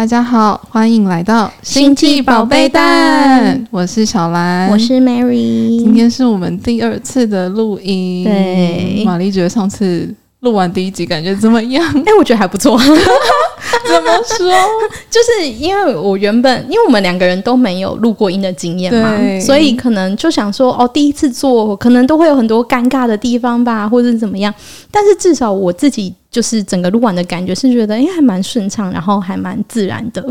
大家好，欢迎来到星际宝贝蛋。我是小兰，我是 Mary。今天是我们第二次的录音。对，玛丽觉得上次录完第一集感觉怎么样？哎，我觉得还不错。怎么说？就是因为我原本，因为我们两个人都没有录过音的经验嘛，所以可能就想说，哦，第一次做，可能都会有很多尴尬的地方吧，或者是怎么样。但是至少我自己就是整个录完的感觉是觉得，哎，还蛮顺畅，然后还蛮自然的。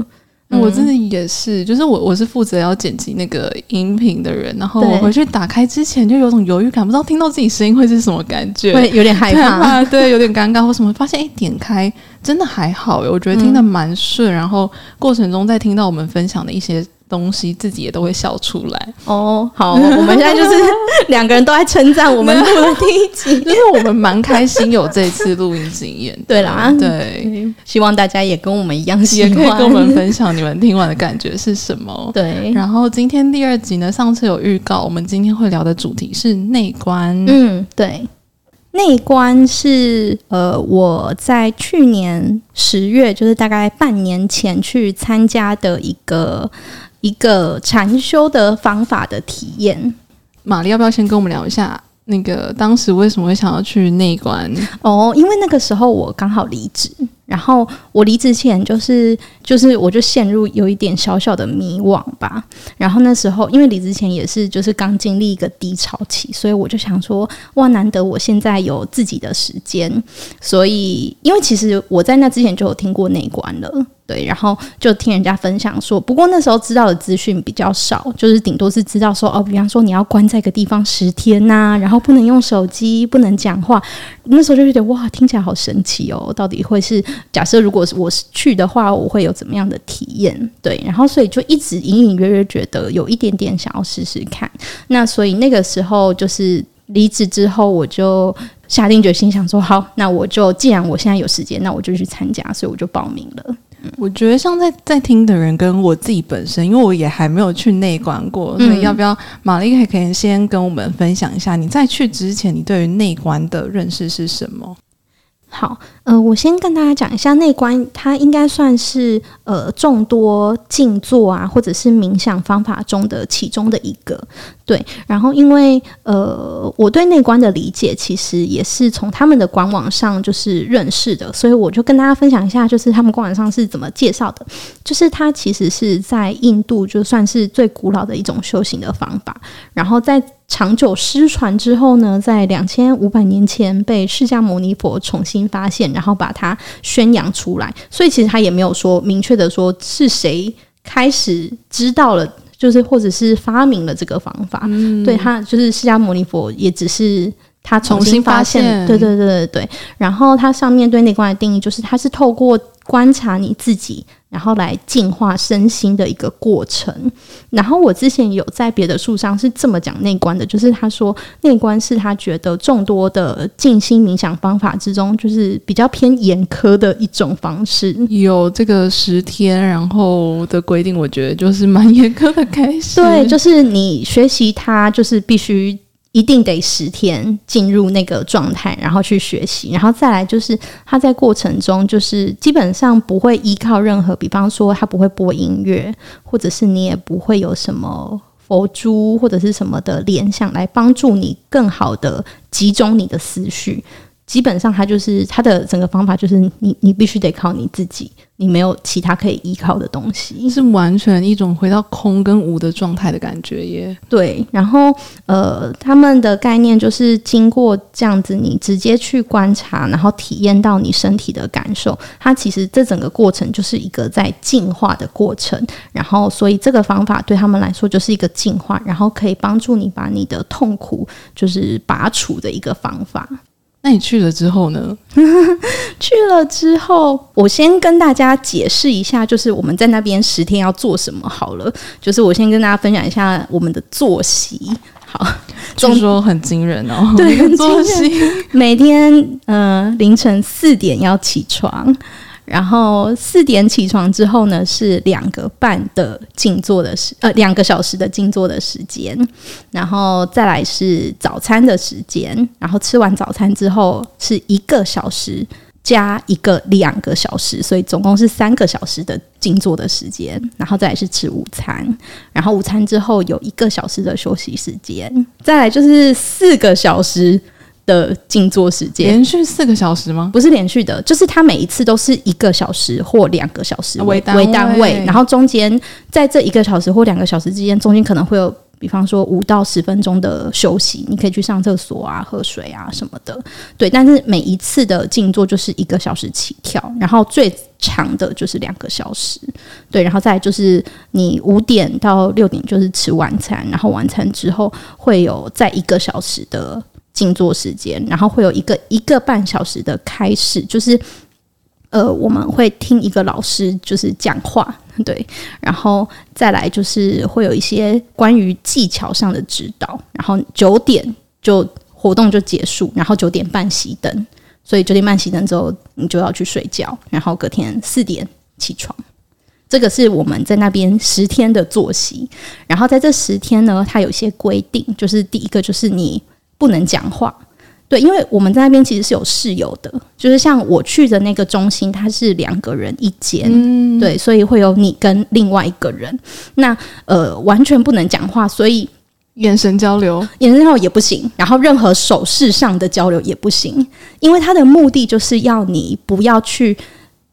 嗯、我真的也是，就是我我是负责要剪辑那个音频的人，然后我回去打开之前就有种犹豫感，不知道听到自己声音会是什么感觉，会有点害 怕，对，有点尴尬或什么。发现哎，点开真的还好，我觉得听得蛮顺，嗯、然后过程中再听到我们分享的一些。东西自己也都会笑出来哦。好，我们现在就是 两个人都在称赞我们录的第一集，就是我们蛮开心有这次录音经验。对啦，对，希望大家也跟我们一样喜欢，也可以跟我们分享你们听完的感觉是什么。对，然后今天第二集呢，上次有预告，我们今天会聊的主题是内观。嗯，对。内观是呃，我在去年十月，就是大概半年前去参加的一个一个禅修的方法的体验。玛丽，要不要先跟我们聊一下那个当时为什么会想要去内观？哦，因为那个时候我刚好离职。然后我离职前就是就是我就陷入有一点小小的迷惘吧。然后那时候因为离职前也是就是刚经历一个低潮期，所以我就想说哇，难得我现在有自己的时间。所以因为其实我在那之前就有听过内观了。对，然后就听人家分享说，不过那时候知道的资讯比较少，就是顶多是知道说哦，比方说你要关在一个地方十天呐、然后不能用手机，不能讲话。那时候就觉得哇，听起来好神奇哦，到底会是假设如果是我是去的话，我会有怎么样的体验？对，然后所以就一直隐隐约约觉得有一点点想要试试看。那所以那个时候就是离职之后，我就下定决心想说，好，那我就既然我现在有时间，那我就去参加，所以我就报名了。我觉得像在在听的人跟我自己本身，因为我也还没有去内观过，所以要不要玛丽可以先跟我们分享一下，你在去之前，你对于内观的认识是什么？好，呃，我先跟大家讲一下内观，它应该算是呃众多静坐啊，或者是冥想方法中的其中的一个。对，然后因为呃，我对内观的理解其实也是从他们的官网上就是认识的，所以我就跟大家分享一下，就是他们官网上是怎么介绍的。就是它其实是在印度就算是最古老的一种修行的方法，然后在长久失传之后呢，在两千五百年前被释迦牟尼佛重新发现，然后把它宣扬出来。所以其实他也没有说明确的说是谁开始知道了。就是，或者是发明了这个方法，嗯、对他就是释迦牟尼佛，也只是他重新发现，发现。对对对对对。然后他上面对内观的定义，就是他是透过观察你自己。然后来净化身心的一个过程。然后我之前有在别的书上是这么讲内观的，就是他说内观是他觉得众多的静心冥想方法之中，就是比较偏严苛的一种方式。有这个十天，然后的规定，我觉得就是蛮严苛的开始。对，就是你学习它，就是必须。一定得十天进入那个状态，然后去学习，然后再来就是他在过程中就是基本上不会依靠任何，比方说他不会播音乐，或者是你也不会有什么佛珠或者是什么的联想来帮助你更好的集中你的思绪。基本上它就是它的整个方法就是你你必须得靠你自己。你没有其他可以依靠的东西，是完全一种回到空跟无的状态的感觉耶。对，然后呃，他们的概念就是经过这样子，你直接去观察，然后体验到你身体的感受。它其实这整个过程就是一个在进化的过程。然后，所以这个方法对他们来说就是一个进化，然后可以帮助你把你的痛苦就是拔除的一个方法。那你去了之后呢？去了之后，我先跟大家解释一下，就是我们在那边十天要做什么好了。就是我先跟大家分享一下我们的作息。好，据说很惊人哦。对，很 作息，每天呃凌晨四点要起床。然后四点起床之后呢，是两个半的静坐的时，呃，两个小时的静坐的时间。然后再来是早餐的时间。然后吃完早餐之后是一个小时加一个两个小时，所以总共是三个小时的静坐的时间，然后再来是吃午餐，然后午餐之后有一个小时的休息时间，再来就是四个小时的静坐时间。连续四个小时吗？不是连续的，就是它每一次都是一个小时或两个小时为单为单位，然后中间在这一个小时或两个小时之间，中间可能会有。比方说五到十分钟的休息，你可以去上厕所啊、喝水啊什么的，对。但是每一次的静坐就是一个小时起跳，然后最长的就是两个小时，对。然后再就是你五点到六点就是吃晚餐，然后晚餐之后会有再一个小时的静坐时间，然后会有一个一个半小时的开始，就是。呃，我们会听一个老师就是讲话，对，然后再来就是会有一些关于技巧上的指导，然后九点就活动就结束，然后九点半熄灯，所以九点半熄灯之后你就要去睡觉，然后隔天四点起床，这个是我们在那边十天的作息，然后在这十天呢，它有些规定，就是第一个就是你不能讲话。对，因为我们在那边其实是有室友的，就是像我去的那个中心，它是两个人一间，嗯、对，所以会有你跟另外一个人，那呃完全不能讲话，所以眼神交流，眼神交流也不行，然后任何手势上的交流也不行，因为它的目的就是要你不要去。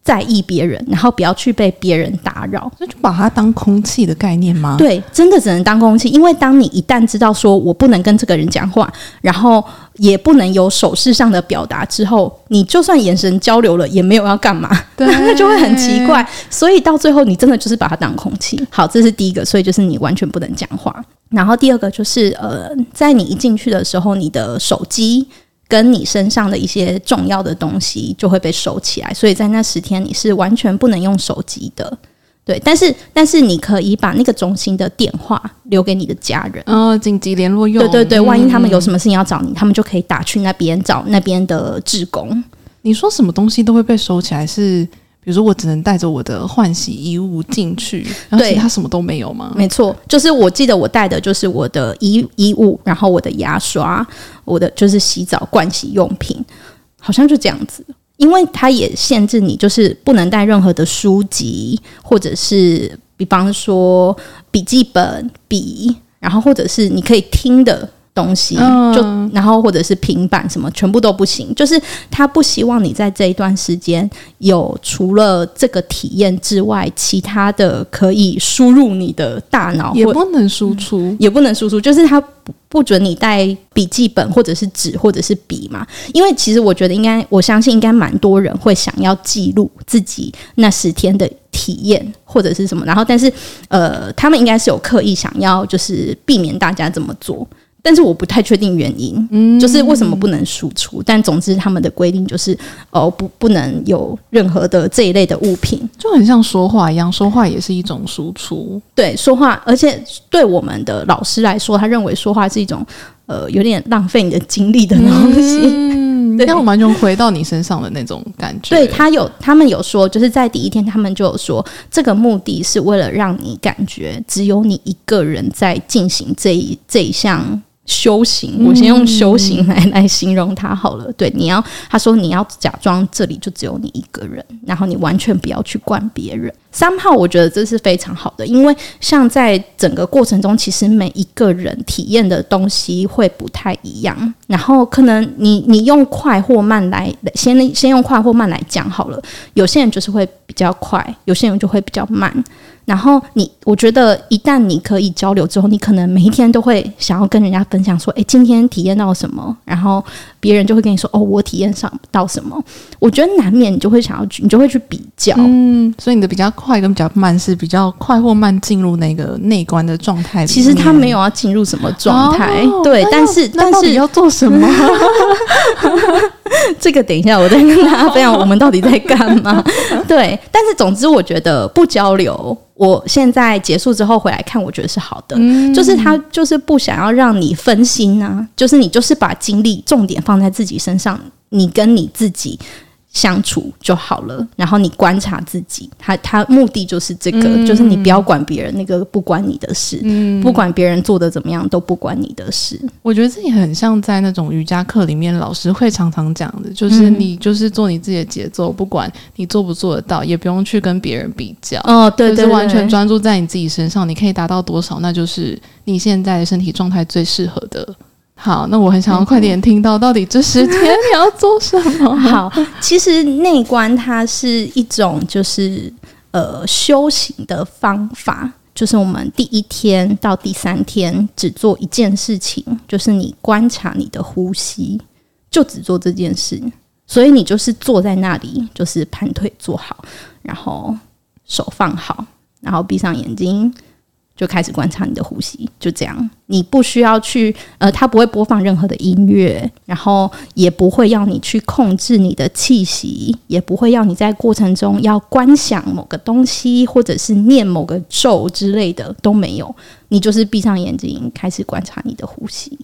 在意别人，然后不要去被别人打扰，那就把它当空气的概念吗？对，真的只能当空气。因为当你一旦知道说我不能跟这个人讲话，然后也不能有手势上的表达之后，你就算眼神交流了，也没有要干嘛，对，那就会很奇怪。所以到最后，你真的就是把它当空气。好，这是第一个，所以就是你完全不能讲话。然后第二个就是呃，在你一进去的时候，你的手机。跟你身上的一些重要的东西就会被收起来，所以在那十天你是完全不能用手机的，对。但是，但是你可以把那个中心的电话留给你的家人，哦，紧急联络用。对对对，万一他们有什么事情要找你，嗯、他们就可以打去那边找那边的志工。你说什么东西都会被收起来是？比如说，我只能带着我的换洗衣物进去，然后其他什么都没有吗？没错，就是我记得我带的就是我的衣衣物，然后我的牙刷，我的就是洗澡盥洗用品，好像就这样子。因为它也限制你，就是不能带任何的书籍，或者是比方说笔记本、笔，然后或者是你可以听的。东西就然后或者是平板什么全部都不行，就是他不希望你在这一段时间有除了这个体验之外，其他的可以输入你的大脑也不能输出，也不能输出，就是他不不准你带笔记本或者是纸或者是笔嘛，因为其实我觉得应该我相信应该蛮多人会想要记录自己那十天的体验或者是什么，然后但是呃他们应该是有刻意想要就是避免大家这么做。但是我不太确定原因，嗯，就是为什么不能输出？但总之他们的规定就是，哦，不，不能有任何的这一类的物品，就很像说话一样，说话也是一种输出。对，说话，而且对我们的老师来说，他认为说话是一种，呃，有点浪费你的精力的东西。嗯，那我完全回到你身上的那种感觉。对，他有，他们有说，就是在第一天，他们就有说，这个目的是为了让你感觉只有你一个人在进行这一这一项。修行，我先用修行来来形容他好了。对，你要他说你要假装这里就只有你一个人，然后你完全不要去管别人。三号，我觉得这是非常好的，因为像在整个过程中，其实每一个人体验的东西会不太一样。然后可能你你用快或慢来先先用快或慢来讲好了。有些人就是会比较快，有些人就会比较慢。然后你，我觉得一旦你可以交流之后，你可能每一天都会想要跟人家分享说：“诶，今天体验到什么？”然后别人就会跟你说：“哦，我体验上到什么？”我觉得难免你就会想要去，你就会去比较。嗯，所以你的比较快跟比较慢是比较快或慢进入那个内观的状态。其实他没有要进入什么状态，哦、对，但是但是你要做什么？这个等一下我再跟大家分享，我们到底在干嘛？对，但是总之我觉得不交流。我现在结束之后回来看，我觉得是好的，嗯、就是他就是不想要让你分心啊，就是你就是把精力重点放在自己身上，你跟你自己相处就好了，然后你观察自己，他他目的就是这个，嗯、就是你不要管别人，那个不关你的事，嗯、不管别人做的怎么样都不关你的事。我觉得自己很像在那种瑜伽课里面，老师会常常讲的，就是你就是做你自己的节奏，不管你做不做得到，也不用去跟别人比较。哦，对对，对，就是完全专注在你自己身上，你可以达到多少，那就是你现在的身体状态最适合的。好，那我很想要快点听到，到底这十天你要做什么？好，其实内观它是一种就是呃修行的方法，就是我们第一天到第三天只做一件事情，就是你观察你的呼吸，就只做这件事。所以你就是坐在那里，就是盘腿坐好，然后手放好，然后闭上眼睛。就开始观察你的呼吸，就这样。你不需要去，呃，它不会播放任何的音乐，然后也不会要你去控制你的气息，也不会要你在过程中要观想某个东西，或者是念某个咒之类的都没有。你就是闭上眼睛，开始观察你的呼吸。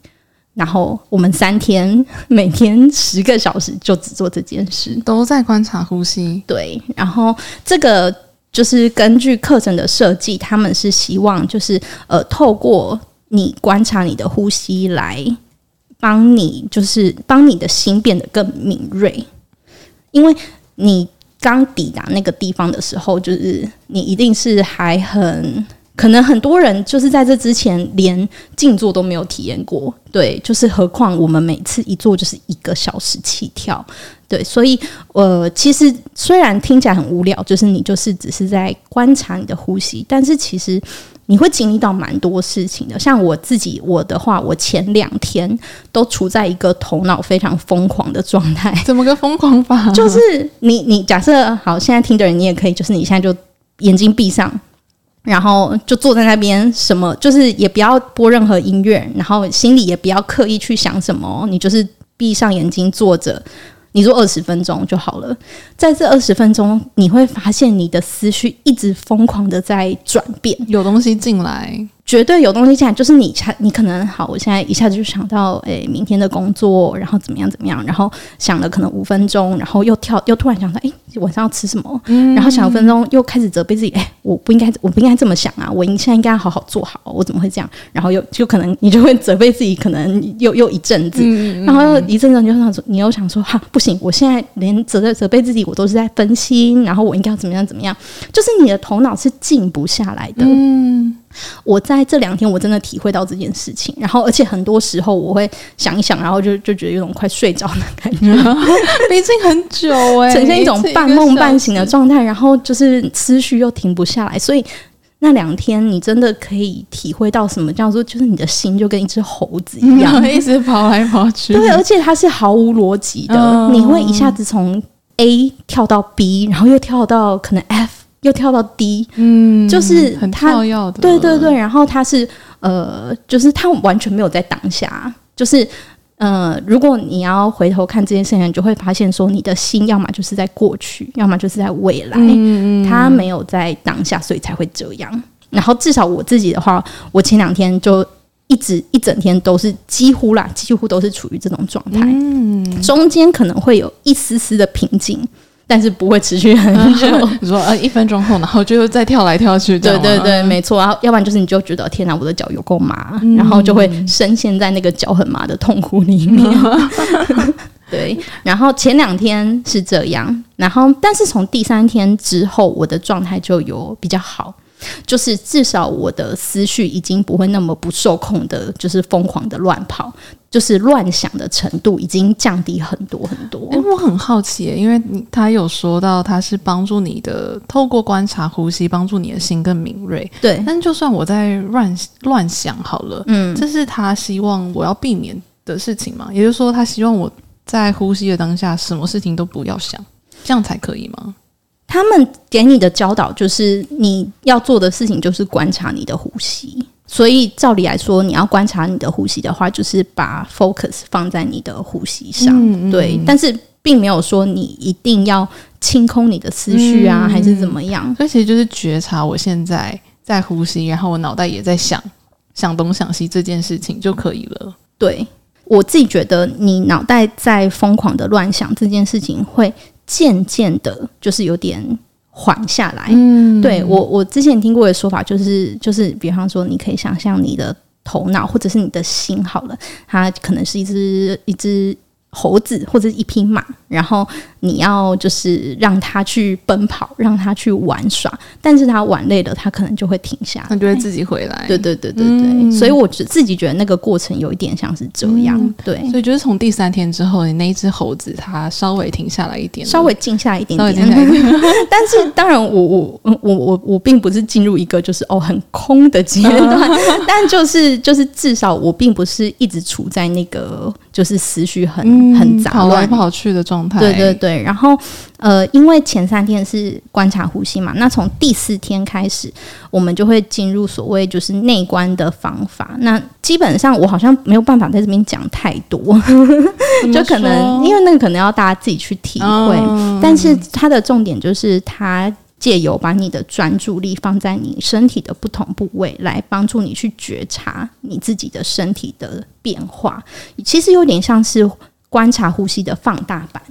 然后我们三天，每天十个小时，就只做这件事，都在观察呼吸。对，然后这个。就是根据课程的设计，他们是希望就是呃，透过你观察你的呼吸来帮你，就是帮你的心变得更敏锐。因为你刚抵达那个地方的时候，就是你一定是还很。可能很多人就是在这之前连静坐都没有体验过，对，就是何况我们每次一坐就是一个小时起跳，对，所以呃，其实虽然听起来很无聊，就是你就是只是在观察你的呼吸，但是其实你会经历到蛮多事情的。像我自己，我的话，我前两天都处在一个头脑非常疯狂的状态。怎么个疯狂法？就是你你假设好，现在听的人你也可以，就是你现在就眼睛闭上。然后就坐在那边，什么就是也不要播任何音乐，然后心里也不要刻意去想什么，你就是闭上眼睛坐着，你做二十分钟就好了。在这二十分钟，你会发现你的思绪一直疯狂的在转变，有东西进来。绝对有东西进来，就是你，你可能好，我现在一下子就想到，诶、欸，明天的工作，然后怎么样怎么样，然后想了可能五分钟，然后又跳，又突然想到，诶、欸，晚上要吃什么？嗯、然后想五分钟，又开始责备自己，诶、欸，我不应该，我不应该这么想啊，我现在应该好好做好，我怎么会这样？然后又就可能你就会责备自己，可能又 又一阵子，嗯、然后又一阵子你就想说，你又想说，哈，不行，我现在连责备责备自己，我都是在分心，然后我应该要怎么样怎么样？就是你的头脑是静不下来的，嗯。我在这两天我真的体会到这件事情，然后而且很多时候我会想一想，然后就就觉得有种快睡着的感觉，毕竟很久哎、欸，呈现一种半梦半醒的状态，然后就是思绪又停不下来，所以那两天你真的可以体会到什么叫做，就是你的心就跟一只猴子一样，一直跑来跑去，对，而且它是毫无逻辑的，嗯、你会一下子从 A 跳到 B，然后又跳到可能 F。又跳到低，嗯，就是很跳跃的，对对对。然后他是呃，就是他完全没有在当下，就是呃，如果你要回头看这件事情，你就会发现说，你的心要么就是在过去，要么就是在未来，嗯，他没有在当下，所以才会这样。然后至少我自己的话，我前两天就一直一整天都是几乎啦，几乎都是处于这种状态，嗯，中间可能会有一丝丝的平静。但是不会持续很久。你说呃，一分钟后，然后就再跳来跳去。对对对，没错。然后要不然就是你就觉得天哪，我的脚有够麻，嗯、然后就会深陷在那个脚很麻的痛苦里面。嗯、对。然后前两天是这样，然后但是从第三天之后，我的状态就有比较好。就是至少我的思绪已经不会那么不受控的，就是疯狂的乱跑，就是乱想的程度已经降低很多很多。哎、欸，我很好奇，因为你他有说到他是帮助你的，透过观察呼吸，帮助你的心更敏锐。对，但就算我在乱乱想好了，嗯，这是他希望我要避免的事情嘛？也就是说，他希望我在呼吸的当下，什么事情都不要想，这样才可以吗？他们给你的教导就是你要做的事情就是观察你的呼吸，所以照理来说，你要观察你的呼吸的话，就是把 focus 放在你的呼吸上，嗯、对。但是并没有说你一定要清空你的思绪啊，嗯、还是怎么样。所以其实就是觉察我现在在呼吸，然后我脑袋也在想想东想西这件事情就可以了。对，我自己觉得，你脑袋在疯狂的乱想这件事情会。渐渐的，就是有点缓下来。嗯，对我我之前听过的说法就是就是，比方说，你可以想象你的头脑或者是你的心好了，它可能是一只一只。猴子或者一匹马，然后你要就是让它去奔跑，让它去玩耍，但是它玩累了，它可能就会停下，它就会自己回来。对对对对对，嗯、所以我觉自己觉得那个过程有一点像是这样。嗯、对，所以就是从第三天之后，你那一只猴子它稍微停下来一点，稍微静下一点点。但是当然我，我我我我我并不是进入一个就是哦很空的阶段，但就是就是至少我并不是一直处在那个就是思绪很。很杂乱、跑来跑去的状态。对对对，然后呃，因为前三天是观察呼吸嘛，那从第四天开始，我们就会进入所谓就是内观的方法。那基本上我好像没有办法在这边讲太多，就可能因为那个可能要大家自己去体会。嗯、但是它的重点就是它。借由把你的专注力放在你身体的不同部位，来帮助你去觉察你自己的身体的变化。其实有点像是观察呼吸的放大版。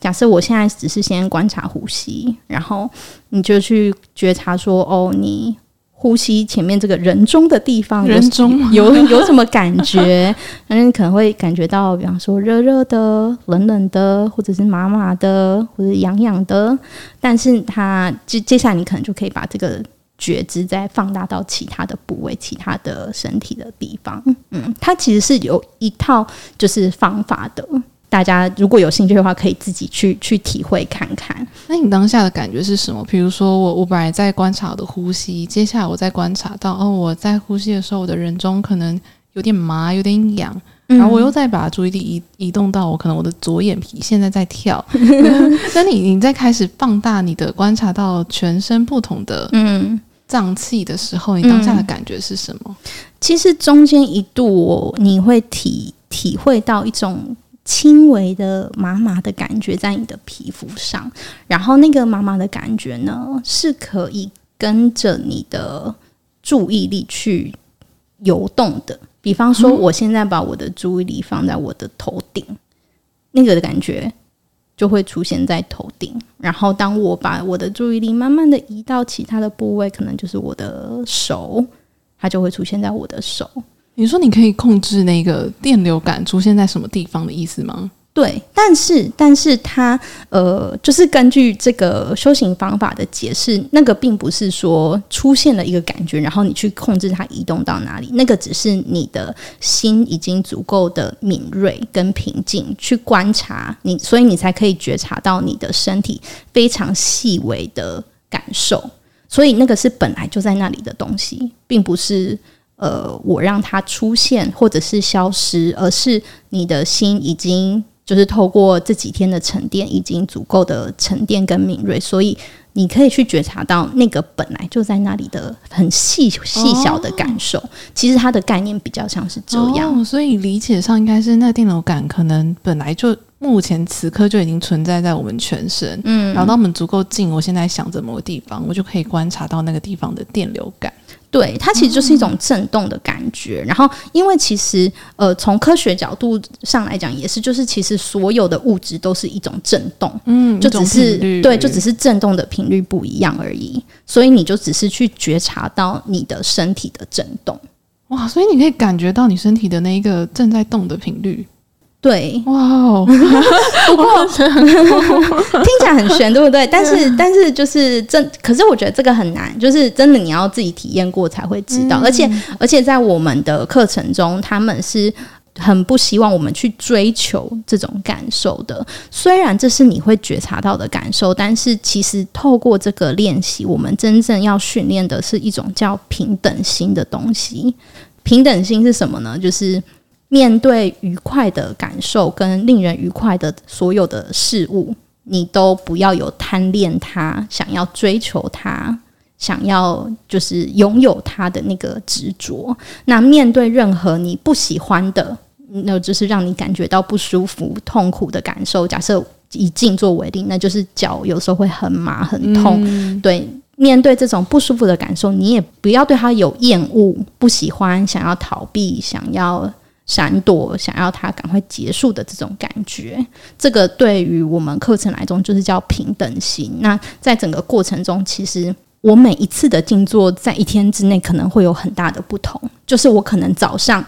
假设我现在只是先观察呼吸，然后你就去觉察说：“哦，你。”呼吸前面这个人中的地方，人中有 有，什么感觉？反正你可能会感觉到，比方说热热的、冷冷的，或者是麻麻的，或者痒痒的。但是它接接下来，你可能就可以把这个觉知再放大到其他的部位、其他的身体的地方。嗯，它其实是有一套就是方法的。大家如果有兴趣的话，可以自己去去体会看看。那你当下的感觉是什么？比如说我我本来在观察我的呼吸，接下来我在观察到哦，我在呼吸的时候，我的人中可能有点麻，有点痒，然后我又再把注意力移移动到我可能我的左眼皮现在在跳。那你你在开始放大你的观察到全身不同的嗯脏器的时候，你当下的感觉是什么？嗯、其实中间一度我你会体体会到一种。轻微的麻麻的感觉在你的皮肤上，然后那个麻麻的感觉呢，是可以跟着你的注意力去游动的。比方说，我现在把我的注意力放在我的头顶，那个的感觉就会出现在头顶。然后，当我把我的注意力慢慢的移到其他的部位，可能就是我的手，它就会出现在我的手。你说你可以控制那个电流感出现在什么地方的意思吗？对，但是但是它呃，就是根据这个修行方法的解释，那个并不是说出现了一个感觉，然后你去控制它移动到哪里，那个只是你的心已经足够的敏锐跟平静去观察你，所以你才可以觉察到你的身体非常细微的感受，所以那个是本来就在那里的东西，并不是。呃，我让它出现或者是消失，而是你的心已经就是透过这几天的沉淀，已经足够的沉淀跟敏锐，所以你可以去觉察到那个本来就在那里的很细细小的感受。哦、其实它的概念比较像是这样，哦、所以理解上应该是那电流感可能本来就目前此刻就已经存在在我们全身，嗯，然后当我们足够近，我现在想着某个地方，我就可以观察到那个地方的电流感。对，它其实就是一种震动的感觉。嗯、然后，因为其实呃，从科学角度上来讲，也是就是其实所有的物质都是一种震动，嗯，就只是对，就只是震动的频率不一样而已。所以你就只是去觉察到你的身体的震动。哇，所以你可以感觉到你身体的那一个正在动的频率。对，哇哦！不过听起来很玄，对不对？但是，但是就是真，可是我觉得这个很难，就是真的你要自己体验过才会知道。嗯、而且，而且在我们的课程中，他们是很不希望我们去追求这种感受的。虽然这是你会觉察到的感受，但是其实透过这个练习，我们真正要训练的是一种叫平等心的东西。平等心是什么呢？就是。面对愉快的感受跟令人愉快的所有的事物，你都不要有贪恋它，想要追求它，想要就是拥有它的那个执着。那面对任何你不喜欢的，那就是让你感觉到不舒服、痛苦的感受。假设以静坐为例，那就是脚有时候会很麻、很痛。嗯、对，面对这种不舒服的感受，你也不要对它有厌恶、不喜欢、想要逃避、想要。闪躲，想要他赶快结束的这种感觉。这个对于我们课程来中，就是叫平等心。那在整个过程中，其实我每一次的静坐，在一天之内可能会有很大的不同。就是我可能早上。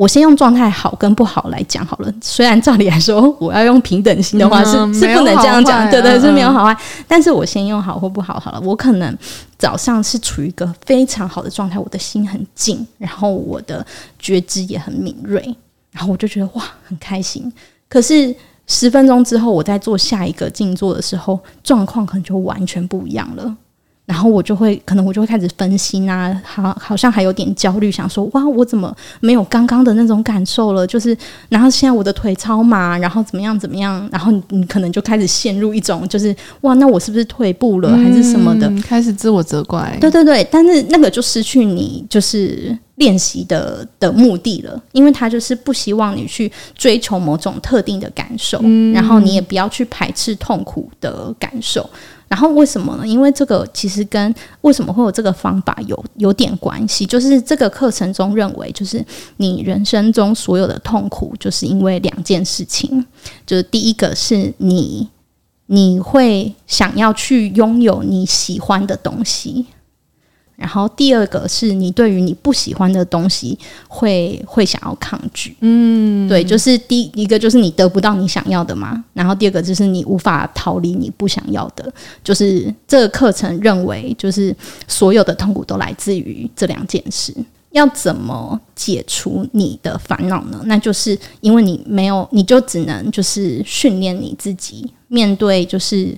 我先用状态好跟不好来讲好了。虽然照理来说，我要用平等心的话是、嗯、是不能这样讲，对对，是没有好坏。但是我先用好或不好好了。我可能早上是处于一个非常好的状态，我的心很静，然后我的觉知也很敏锐，然后我就觉得哇，很开心。可是十分钟之后，我在做下一个静坐的时候，状况可能就完全不一样了。然后我就会，可能我就会开始分心啊，好，好像还有点焦虑，想说，哇，我怎么没有刚刚的那种感受了？就是，然后现在我的腿超麻，然后怎么样怎么样？然后你，你可能就开始陷入一种，就是，哇，那我是不是退步了，还是什么的？嗯，开始自我责怪。对对对，但是那个就失去你就是练习的的目的了，因为他就是不希望你去追求某种特定的感受，嗯，然后你也不要去排斥痛苦的感受。然后为什么呢？因为这个其实跟为什么会有这个方法有有点关系。就是这个课程中认为，就是你人生中所有的痛苦，就是因为两件事情。就是第一个是你你会想要去拥有你喜欢的东西。然后第二个是你对于你不喜欢的东西会会想要抗拒，嗯，对，就是第一个就是你得不到你想要的嘛，然后第二个就是你无法逃离你不想要的，就是这个课程认为就是所有的痛苦都来自于这两件事。要怎么解除你的烦恼呢？那就是因为你没有，你就只能就是训练你自己面对就是。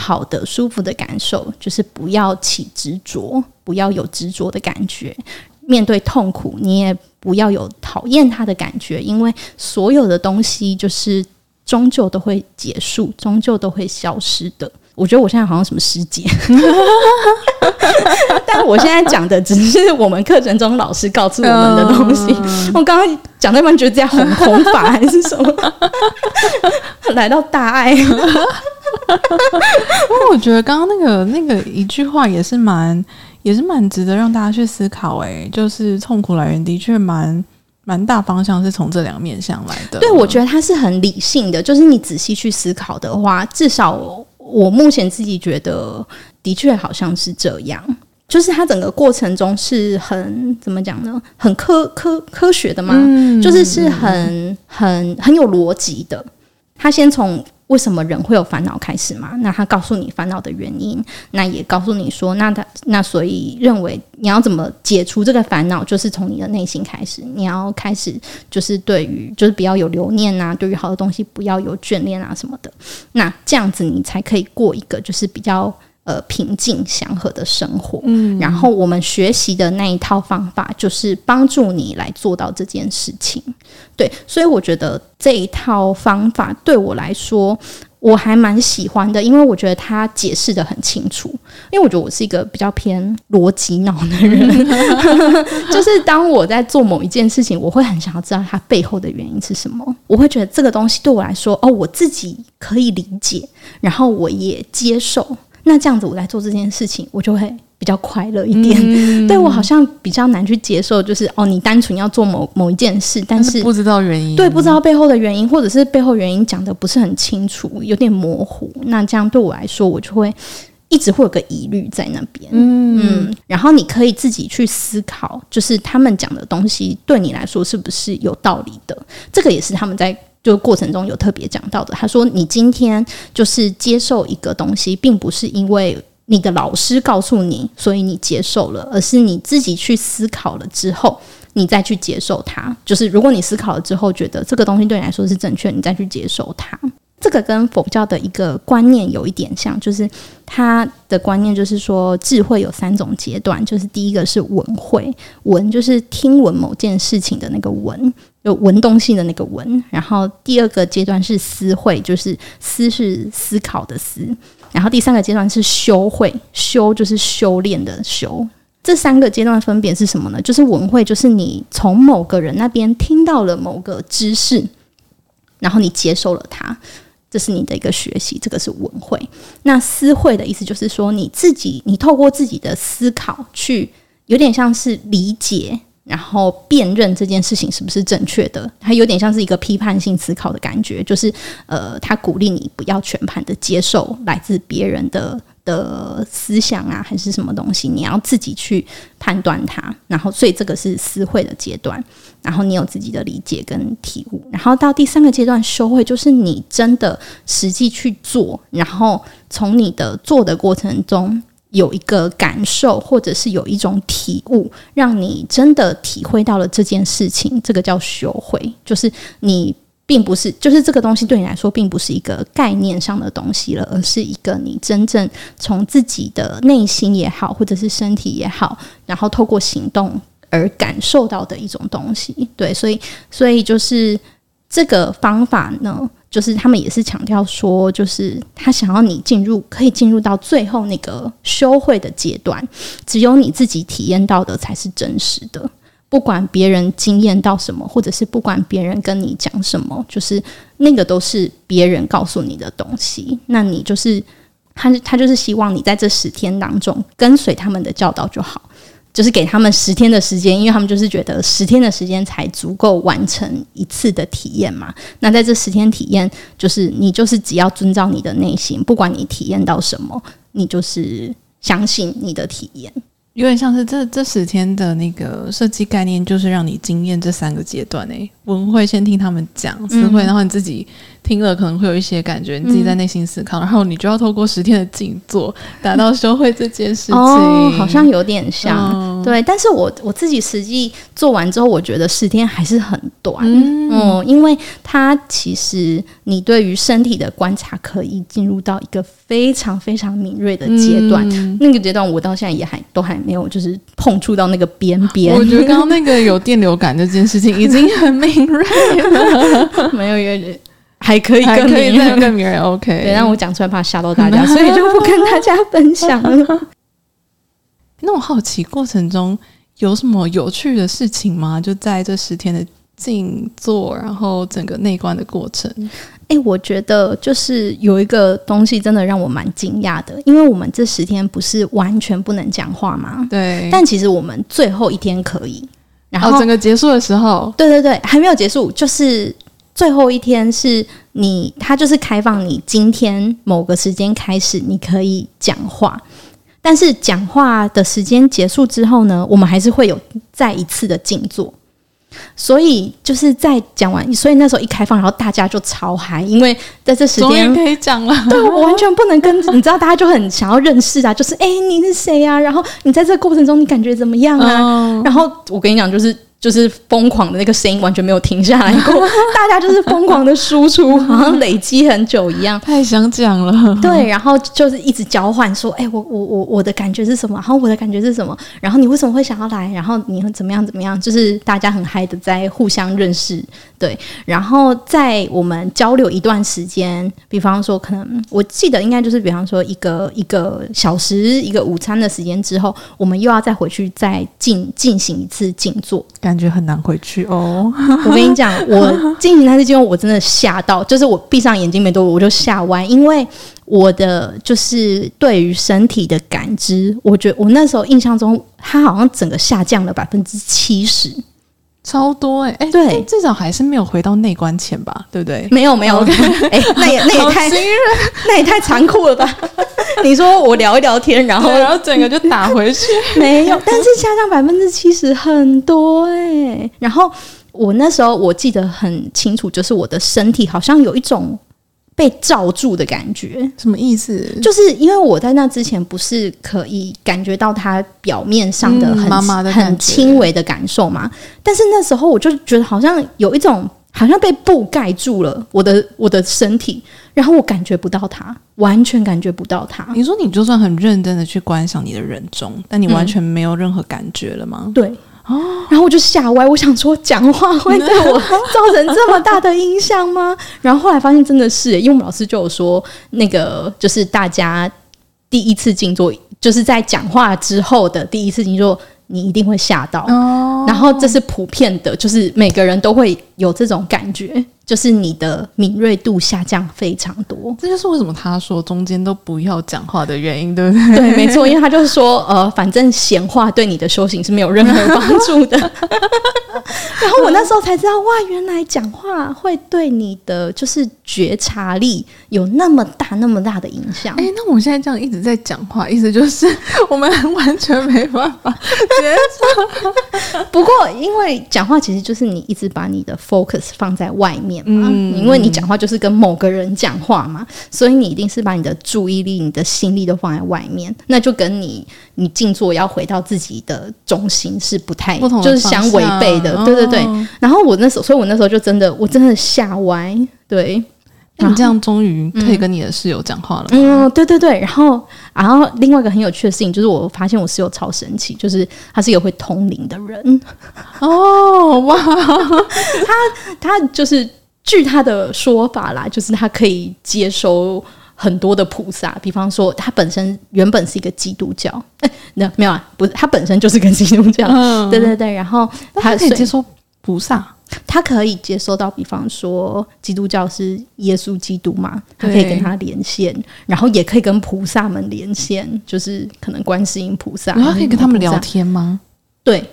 好的，舒服的感受就是不要起执着，不要有执着的感觉。面对痛苦，你也不要有讨厌它的感觉，因为所有的东西就是终究都会结束，终究都会消失的。我觉得我现在好像什么师姐，但我现在讲的只是我们课程中老师告诉我们的东西。我刚刚讲那半觉得这样红红发还是什么？来到大爱。因为我觉得刚刚那个那个一句话也是蛮也是蛮值得让大家去思考诶，就是痛苦来源的确蛮蛮大方向是从这两面向来的。对，我觉得它是很理性的，就是你仔细去思考的话，至少我，我目前自己觉得的确好像是这样，就是它整个过程中是很怎么讲呢？很科科科学的嘛，嗯、就是是很很很有逻辑的。他先从。为什么人会有烦恼开始嘛？那他告诉你烦恼的原因，那也告诉你说，那他那所以认为你要怎么解除这个烦恼，就是从你的内心开始，你要开始就是对于就是不要有留念啊，对于好的东西不要有眷恋啊什么的，那这样子你才可以过一个就是比较。呃，平静祥和的生活。嗯，然后我们学习的那一套方法，就是帮助你来做到这件事情。对，所以我觉得这一套方法对我来说，我还蛮喜欢的，因为我觉得他解释的很清楚。因为我觉得我是一个比较偏逻辑脑的人，就是当我在做某一件事情，我会很想要知道它背后的原因是什么。我会觉得这个东西对我来说，哦，我自己可以理解，然后我也接受。那这样子，我来做这件事情，我就会比较快乐一点。嗯、对我好像比较难去接受，就是哦，你单纯要做某某一件事，但是，不知道原因，对，不知道背后的原因，或者是背后原因讲的不是很清楚，有点模糊。那这样对我来说，我就会一直会有个疑虑在那边。嗯嗯，然后你可以自己去思考，就是他们讲的东西对你来说是不是有道理的？这个也是他们在。就过程中有特别讲到的，他说：“你今天就是接受一个东西，并不是因为你的老师告诉你，所以你接受了，而是你自己去思考了之后，你再去接受它。就是如果你思考了之后，觉得这个东西对你来说是正确，你再去接受它。这个跟佛教的一个观念有一点像，就是他的观念就是说，智慧有三种阶段，就是第一个是闻慧，闻就是听闻某件事情的那个闻。”有闻东性的那个文，然后第二个阶段是思会，就是思是思考的思，然后第三个阶段是修会，修就是修炼的修。这三个阶段分别是什么呢？就是文会，就是你从某个人那边听到了某个知识，然后你接受了它，这是你的一个学习，这个是文会。那思会的意思就是说，你自己，你透过自己的思考去，有点像是理解。然后辨认这件事情是不是正确的，它有点像是一个批判性思考的感觉，就是呃，他鼓励你不要全盘的接受来自别人的的思想啊，还是什么东西，你要自己去判断它。然后，所以这个是思会的阶段，然后你有自己的理解跟体悟。然后到第三个阶段，修会就是你真的实际去做，然后从你的做的过程中。有一个感受，或者是有一种体悟，让你真的体会到了这件事情，这个叫修慧。就是你并不是，就是这个东西对你来说，并不是一个概念上的东西了，而是一个你真正从自己的内心也好，或者是身体也好，然后透过行动而感受到的一种东西。对，所以，所以就是这个方法呢。就是他们也是强调说，就是他想要你进入，可以进入到最后那个修会的阶段，只有你自己体验到的才是真实的，不管别人经验到什么，或者是不管别人跟你讲什么，就是那个都是别人告诉你的东西。那你就是他，他就是希望你在这十天当中跟随他们的教导就好。就是给他们十天的时间，因为他们就是觉得十天的时间才足够完成一次的体验嘛。那在这十天体验，就是你就是只要遵照你的内心，不管你体验到什么，你就是相信你的体验。有点像是这这十天的那个设计概念，就是让你经验这三个阶段诶。文慧先听他们讲，词汇，然后你自己。听了可能会有一些感觉，你自己在内心思考，嗯、然后你就要透过十天的静坐，达到修会这件事情。哦，好像有点像，嗯、对。但是我我自己实际做完之后，我觉得十天还是很短，嗯，嗯，因为它其实你对于身体的观察可以进入到一个非常非常敏锐的阶段，嗯、那个阶段我到现在也还都还没有就是碰触到那个边边。我觉得刚刚那个有电流感这件事情已经很敏锐了，没有有点。还可以更可以更更迷人，OK。对，让我讲出来怕吓到大家，所以就不跟大家分享了。那我好奇，过程中有什么有趣的事情吗？就在这十天的静坐，然后整个内观的过程。哎、欸，我觉得就是有一个东西真的让我蛮惊讶的，因为我们这十天不是完全不能讲话吗？对。但其实我们最后一天可以，然后、哦、整个结束的时候，对对对，还没有结束，就是。最后一天是你，他就是开放你今天某个时间开始，你可以讲话。但是讲话的时间结束之后呢，我们还是会有再一次的静坐。所以就是在讲完，所以那时候一开放，然后大家就超嗨，因为在这时间可以讲了。对，我完全不能跟你知道，大家就很想要认识啊，就是哎、欸，你是谁啊？然后你在这个过程中你感觉怎么样啊？哦、然后我跟你讲，就是。就是疯狂的那个声音完全没有停下来过，大家就是疯狂的输出，好像累积很久一样。太想讲了，对，然后就是一直交换说，哎、欸，我我我我的感觉是什么？然后我的感觉是什么？然后你为什么会想要来？然后你会怎么样怎么样？就是大家很嗨的在互相认识，对。然后在我们交流一段时间，比方说可能我记得应该就是比方说一个一个小时一个午餐的时间之后，我们又要再回去再进进行一次静坐。感觉很难回去哦。我跟你讲，我进行那次经，我真的吓到，就是我闭上眼睛没多久，我就吓歪，因为我的就是对于身体的感知，我觉得我那时候印象中，它好像整个下降了百分之七十。超多哎、欸、哎，欸、对，至少还是没有回到内观前吧，对不对？没有没有，哎 Okay、欸，那也那也太 那也太残酷了吧？你说我聊一聊天，然后然后整个就打回去，没有，但是下降百分之七十很多哎、欸。然后我那时候我记得很清楚，就是我的身体好像有一种。被罩住的感觉，什么意思？就是因为我在那之前不是可以感觉到他表面上的很、很轻微的感受嘛？但是那时候我就觉得好像有一种好像被布盖住了我的我的身体，然后我感觉不到它，完全感觉不到它。你说你就算很认真的去观赏你的人中，但你完全没有任何感觉了吗？嗯、对。哦，然后我就吓歪，我想说讲话会对我造成这么大的影响吗？然后后来发现真的是，因为我们老师就有说，那个就是大家第一次静坐，就是在讲话之后的第一次静坐，你一定会吓到。哦，然后这是普遍的，就是每个人都会有这种感觉。就是你的敏锐度下降非常多。这就是为什么他说中间都不要讲话的原因，对不对？对，没错，因为他就是说，呃，反正闲话对你的修行是没有任何帮助的。然后我那时候才知道，哇，原来讲话会对你的就是觉察力有那么大、那么大的影响。哎，那我们现在这样一直在讲话，意思就是我们完全没办法觉察。不过，因为讲话其实就是你一直把你的 focus 放在外面嘛，嗯，因为你讲话就是跟某个人讲话嘛，所以你一定是把你的注意力、你的心力都放在外面，那就跟你你静坐要回到自己的中心是不太不，就是相违背的。对对对。然后我那时候，所以我那时候就真的，我真的吓歪。对，你这样终于可以跟你的室友讲话了。嗯，对对对。然后，然后另外一个很有趣的事情就是，我发现我室友超神奇，就是他是一个会通灵的人。哦，哇！他他就是据他的说法啦，就是他可以接收很多的菩萨。比方说，他本身原本是一个基督教，哎，那没有啊，不是，他本身就是个基督教。嗯，对对对。然后他可以接收。菩萨，他可以接收到，比方说基督教是耶稣基督嘛，他可以跟他连线，然后也可以跟菩萨们连线，就是可能观世音菩萨，他可以跟他们聊天吗？对，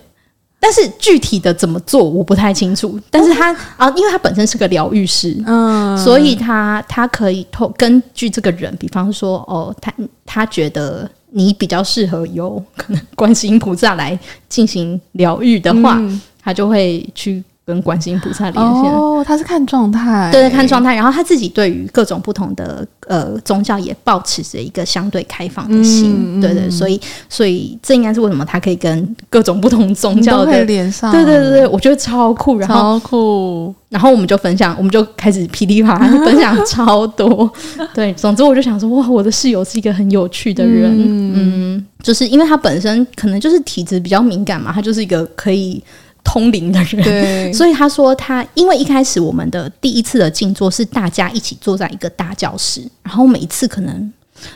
但是具体的怎么做我不太清楚。但是他啊，因为他本身是个疗愈师，嗯，所以他他可以透根据这个人，比方说哦，他他觉得你比较适合由可能观世音菩萨来进行疗愈的话。嗯他就会去跟观世音菩萨连线哦，他是看状态，对对，看状态。然后他自己对于各种不同的呃宗教也保持着一个相对开放的心，嗯、对对，所以所以这应该是为什么他可以跟各种不同宗教的连上，对对对对，我觉得超酷，然后超酷。然后我们就分享，我们就开始噼里啪啦 分享超多。对，总之我就想说，哇，我的室友是一个很有趣的人，嗯，嗯，就是因为他本身可能就是体质比较敏感嘛，他就是一个可以。通灵的人，对，所以他说他因为一开始我们的第一次的静坐是大家一起坐在一个大教室，然后每一次可能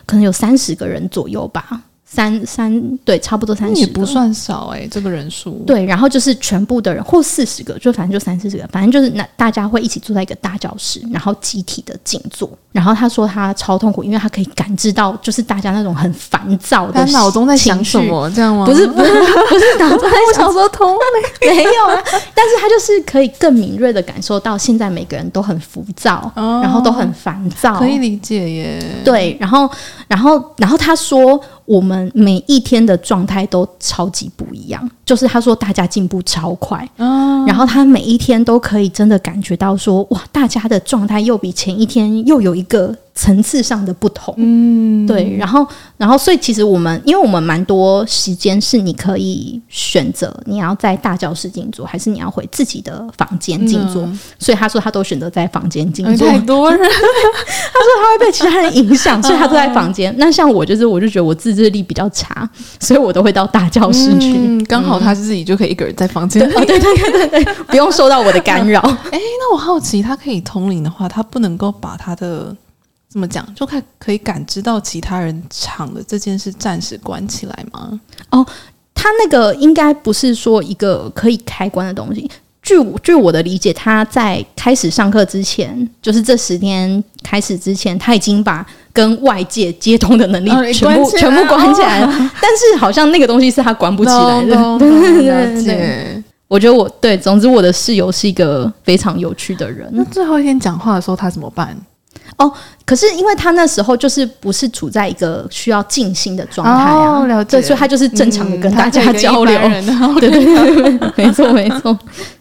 可能有三十个人左右吧。三三对，差不多三十，也不算少哎、欸，这个人数。对，然后就是全部的人，或四十个，就反正就三四十个，反正就是那大家会一起坐在一个大教室，然后集体的静坐。然后他说他超痛苦，因为他可以感知到，就是大家那种很烦躁的，他脑中在想什么，这样吗？不是不是不是脑中在想我小时候通 没有啊，但是他就是可以更敏锐的感受到，现在每个人都很浮躁，哦、然后都很烦躁，可以理解耶。对，然后然后然后他说。我们每一天的状态都超级不一样，就是他说大家进步超快，嗯，然后他每一天都可以真的感觉到说，哇，大家的状态又比前一天又有一个。层次上的不同，嗯，对，然后，然后，所以其实我们，因为我们蛮多时间是你可以选择你要在大教室静坐，还是你要回自己的房间静坐。嗯、所以他说他都选择在房间静坐。太多人，他说他会被其他人影响，所以他都在房间。那像我就是，我就觉得我自制力比较差，所以我都会到大教室去。嗯、刚好他自己就可以一个人在房间、嗯，对对对对对，不用受到我的干扰。哎、欸，那我好奇，他可以通灵的话，他不能够把他的。怎么讲？就看可以感知到其他人场的这件事暂时关起来吗？哦，他那个应该不是说一个可以开关的东西。据据我的理解，他在开始上课之前，就是这十天开始之前，他已经把跟外界接通的能力全部、哦、全部关起来了。哦、但是好像那个东西是他关不起来的。对对对对，我觉得我对，总之我的室友是一个非常有趣的人。那最后一天讲话的时候，他怎么办？哦，可是因为他那时候就是不是处在一个需要静心的状态啊，哦、了解，所以他就是正常的跟大家交流，嗯、对对对，没错没错。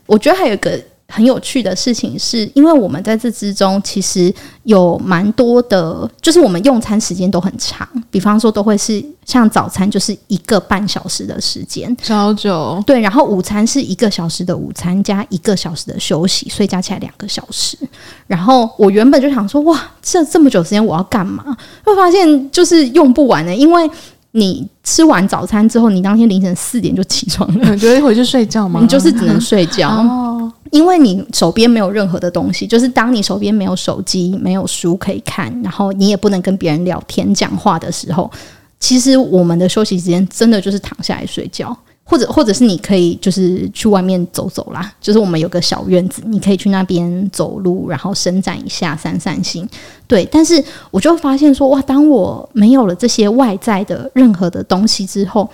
我觉得还有一个。很有趣的事情是，因为我们在这之中其实有蛮多的，就是我们用餐时间都很长，比方说都会是像早餐就是一个半小时的时间，超久。对，然后午餐是一个小时的午餐加一个小时的休息，所以加起来两个小时。然后我原本就想说，哇，这这么久时间我要干嘛？会发现就是用不完的，因为。你吃完早餐之后，你当天凌晨四点就起床了，你觉得回去睡觉吗？你就是只能 睡觉，哦、因为你手边没有任何的东西。就是当你手边没有手机、没有书可以看，然后你也不能跟别人聊天、讲话的时候，其实我们的休息时间真的就是躺下来睡觉。或者或者是你可以就是去外面走走啦，就是我们有个小院子，你可以去那边走路，然后伸展一下，散散心。对，但是我就发现说，哇，当我没有了这些外在的任何的东西之后，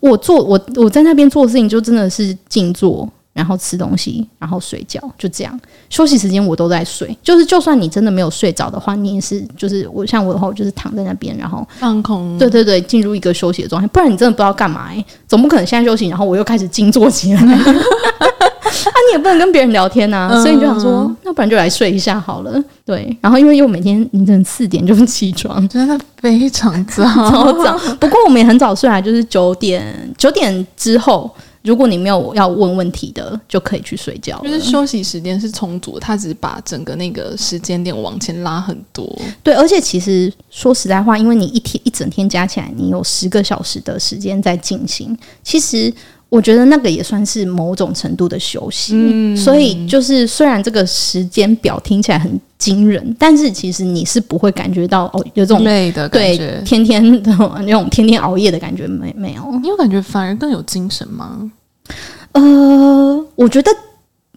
我做我我在那边做事情就真的是静坐。然后吃东西，然后睡觉，就这样。休息时间我都在睡，就是就算你真的没有睡着的话，你也是就是我像我的话，我就是躺在那边，然后放空。对对对，进入一个休息的状态。不然你真的不知道干嘛哎、欸，总不可能现在休息，然后我又开始静坐起来。啊，你也不能跟别人聊天呐、啊，嗯、所以你就想说，那不然就来睡一下好了。对，然后因为又每天凌晨四点就起床，真的非常早，超早。不过我们也很早睡啊，就是九点九点之后。如果你没有要问问题的，就可以去睡觉。就是休息时间是充足的，他只是把整个那个时间点往前拉很多。对，而且其实说实在话，因为你一天一整天加起来，你有十个小时的时间在进行，其实。我觉得那个也算是某种程度的休息，嗯、所以就是虽然这个时间表听起来很惊人，但是其实你是不会感觉到哦有这种累的感觉，对，天天的 那种天天熬夜的感觉没没有？你有感觉反而更有精神吗？呃，我觉得。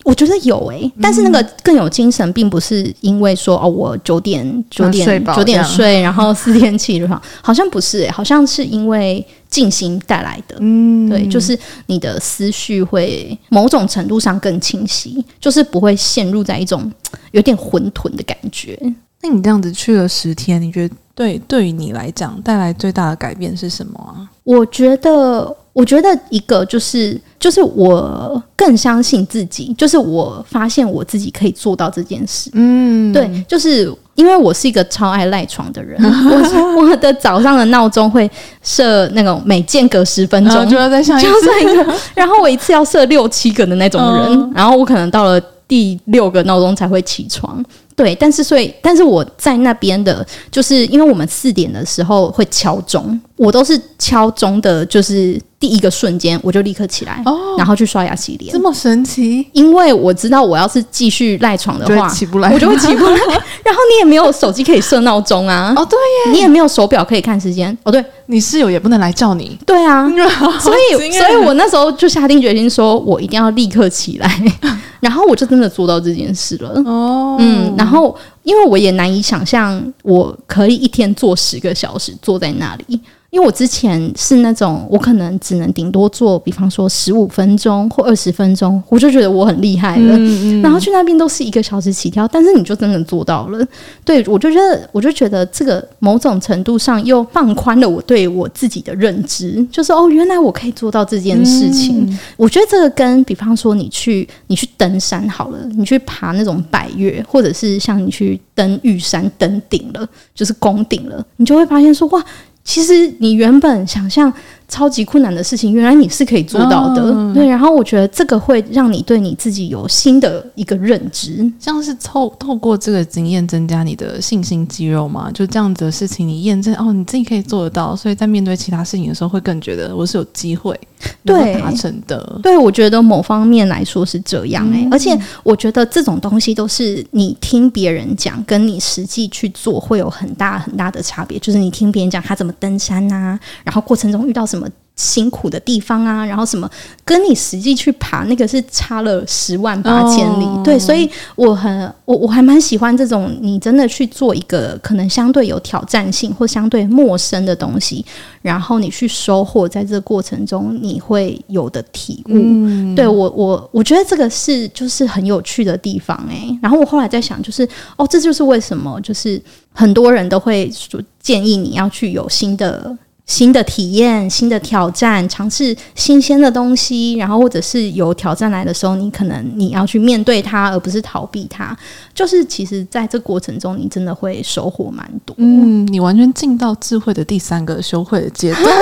我觉得有诶、欸，但是那个更有精神，并不是因为说哦，我九点九点九点睡，然后四点起床，好像不是诶、欸，好像是因为静心带来的。嗯，对，就是你的思绪会某种程度上更清晰，就是不会陷入在一种有点混沌的感觉。那你这样子去了十天，你觉得对对于你来讲带来最大的改变是什么啊？我觉得。我觉得一个就是，就是我更相信自己，就是我发现我自己可以做到这件事。嗯，对，就是因为我是一个超爱赖床的人，我我的早上的闹钟会设那种每间隔十分钟就要再上一个，然后我一次要设六七个的那种人，嗯、然后我可能到了第六个闹钟才会起床。对，但是所以，但是我在那边的，就是因为我们四点的时候会敲钟，我都是敲钟的，就是第一个瞬间我就立刻起来，哦，然后去刷牙洗脸，这么神奇？因为我知道我要是继续赖床的话，起不来，我就会起不来。然后你也没有手机可以设闹钟啊，哦，对耶，你也没有手表可以看时间，哦，对，你室友也不能来叫你，对啊，所以，所以我那时候就下定决心说，我一定要立刻起来。然后我就真的做到这件事了。哦，嗯，然后然后因为我也难以想象，我可以一天坐十个小时坐在那里。因为我之前是那种，我可能只能顶多做，比方说十五分钟或二十分钟，我就觉得我很厉害了。嗯嗯、然后去那边都是一个小时起跳，但是你就真的做到了。对，我就觉得，我就觉得这个某种程度上又放宽了我对我自己的认知，就是哦，原来我可以做到这件事情。嗯、我觉得这个跟比方说你去你去登山好了，你去爬那种百越，或者是像你去登玉山登顶了，就是攻顶了，你就会发现说哇。其实你原本想象超级困难的事情，原来你是可以做到的。哦、对，然后我觉得这个会让你对你自己有新的一个认知，像是透透过这个经验增加你的信心肌肉嘛。就这样子的事情，你验证哦，你自己可以做得到，所以在面对其他事情的时候，会更觉得我是有机会对达成的。对，我觉得某方面来说是这样哎、欸。嗯、而且我觉得这种东西都是你听别人讲，跟你实际去做会有很大很大的差别。就是你听别人讲他怎么登山呐、啊，然后过程中遇到什么。辛苦的地方啊，然后什么跟你实际去爬那个是差了十万八千里，哦、对，所以我很我我还蛮喜欢这种你真的去做一个可能相对有挑战性或相对陌生的东西，然后你去收获在这个过程中你会有的体悟。嗯、对我我我觉得这个是就是很有趣的地方哎、欸。然后我后来在想，就是哦，这就是为什么就是很多人都会说建议你要去有新的。新的体验、新的挑战，尝试新鲜的东西，然后或者是有挑战来的时候，你可能你要去面对它，而不是逃避它。就是其实在这过程中，你真的会收获蛮多。嗯，你完全进到智慧的第三个修会的阶段。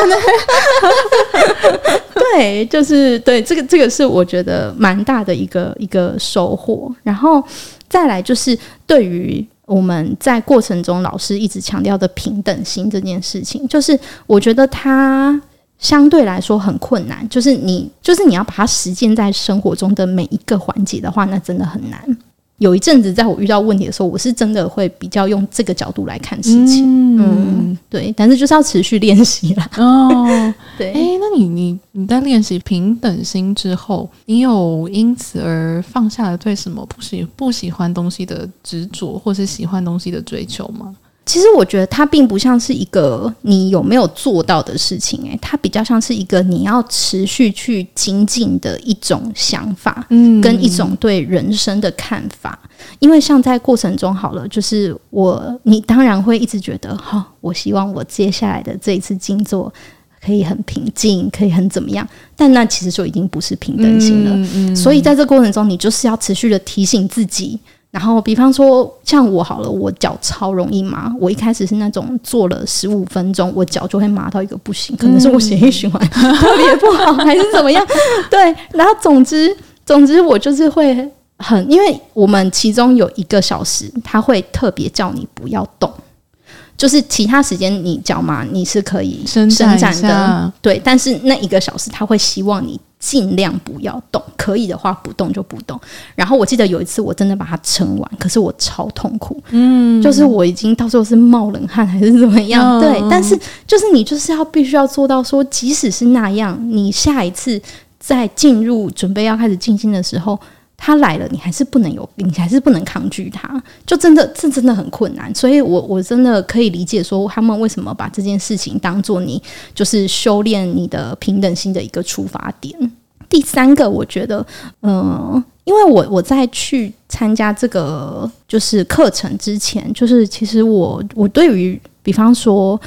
对，就是对这个这个是我觉得蛮大的一个一个收获。然后再来就是对于。我们在过程中，老师一直强调的平等心这件事情，就是我觉得它相对来说很困难。就是你，就是你要把它实践在生活中的每一个环节的话，那真的很难。有一阵子，在我遇到问题的时候，我是真的会比较用这个角度来看事情。嗯，嗯对，但是就是要持续练习啦。哦，对。哎，那你你你在练习平等心之后，你有因此而放下了对什么不喜不喜欢东西的执着，或是喜欢东西的追求吗？其实我觉得它并不像是一个你有没有做到的事情，诶，它比较像是一个你要持续去精进的一种想法，嗯，跟一种对人生的看法。因为像在过程中，好了，就是我，你当然会一直觉得，哈、哦，我希望我接下来的这一次静坐可以很平静，可以很怎么样，但那其实就已经不是平等心了。嗯嗯，所以在这过程中，你就是要持续的提醒自己。然后，比方说像我好了，我脚超容易麻。我一开始是那种坐了十五分钟，我脚就会麻到一个不行，可能是我血液循环 特别不好，还是怎么样？对。然后总之，总之我就是会很，因为我们其中有一个小时，他会特别叫你不要动。就是其他时间你脚麻，你是可以伸展的，对。但是那一个小时，他会希望你尽量不要动，可以的话不动就不动。然后我记得有一次我真的把它撑完，可是我超痛苦，嗯，就是我已经到时候是冒冷汗还是怎么样，嗯、对。但是就是你就是要必须要做到说，即使是那样，你下一次在进入准备要开始静心的时候。他来了，你还是不能有，你还是不能抗拒他，就真的这真的很困难。所以我我真的可以理解说，他们为什么把这件事情当做你就是修炼你的平等心的一个出发点。第三个，我觉得，嗯、因为我我在去参加这个就是课程之前，就是其实我我对于比方说